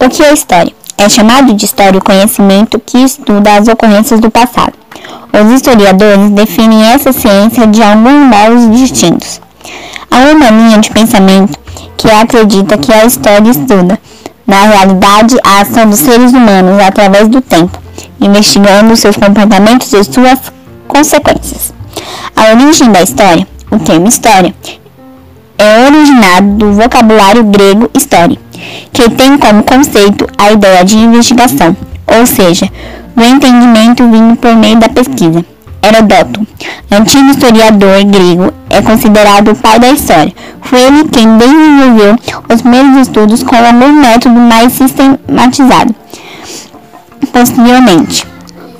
O que é história? É chamado de história o conhecimento que estuda as ocorrências do passado. Os historiadores definem essa ciência de alguns modos distintos. Há uma linha de pensamento que acredita que a história estuda, na realidade, a ação dos seres humanos através do tempo, investigando seus comportamentos e suas consequências. A origem da história, o termo história, é originado do vocabulário grego história, que tem como conceito a ideia de investigação, ou seja, do entendimento vindo por meio da pesquisa. Herodoto, antigo historiador grego, é considerado o pai da história. Foi ele quem desenvolveu os primeiros estudos com algum método mais sistematizado. Posteriormente,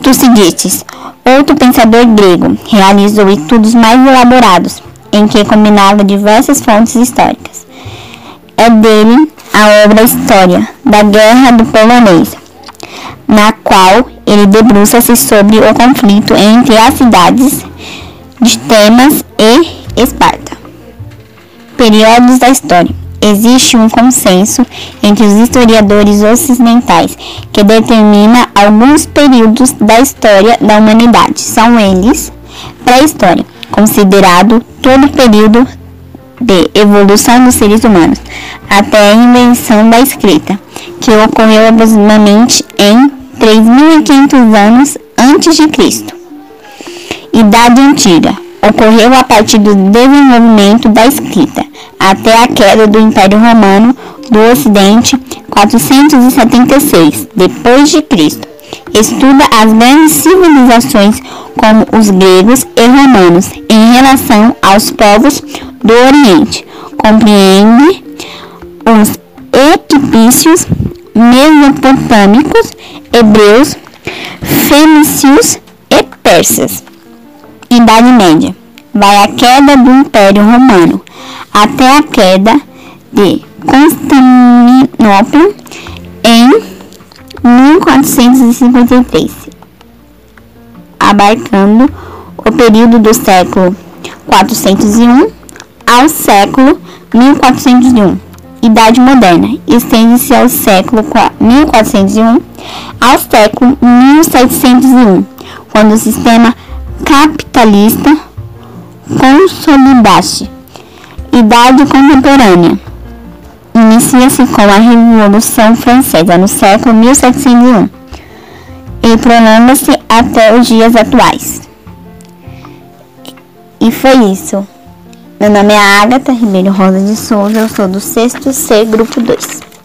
Tucídides, outro pensador grego, realizou estudos mais elaborados, em que combinava diversas fontes históricas. É dele a obra História da Guerra do Polonês, na qual ele debruça-se sobre o conflito entre as cidades de Temas e Esparta. Períodos da história. Existe um consenso entre os historiadores ocidentais que determina alguns períodos da história da humanidade. São eles: pré-história, considerado todo o período de evolução dos seres humanos, até a invenção da escrita, que ocorreu aproximadamente em 3.500 anos antes de Cristo. Idade Antiga ocorreu a partir do desenvolvimento da escrita até a queda do Império Romano do Ocidente 476 depois de Cristo. Estuda as grandes civilizações como os gregos e romanos em relação aos povos do Oriente. Compreende os egípcios, mesopotâmicos, hebreus, fenícios e persas. Idade Média. Vai a queda do Império Romano até a queda de Constantinopla em 1453, abarcando o período do século 401 ao século 1401. Idade Moderna estende-se ao século 1401 ao século 1701, quando o sistema capitalista consolidasse. Idade Contemporânea inicia-se com a Revolução Francesa no século 1701 e prolonga-se até os dias atuais. E foi isso. Meu nome é Agatha Ribeiro Rosa de Souza, eu sou do 6 C, Grupo 2.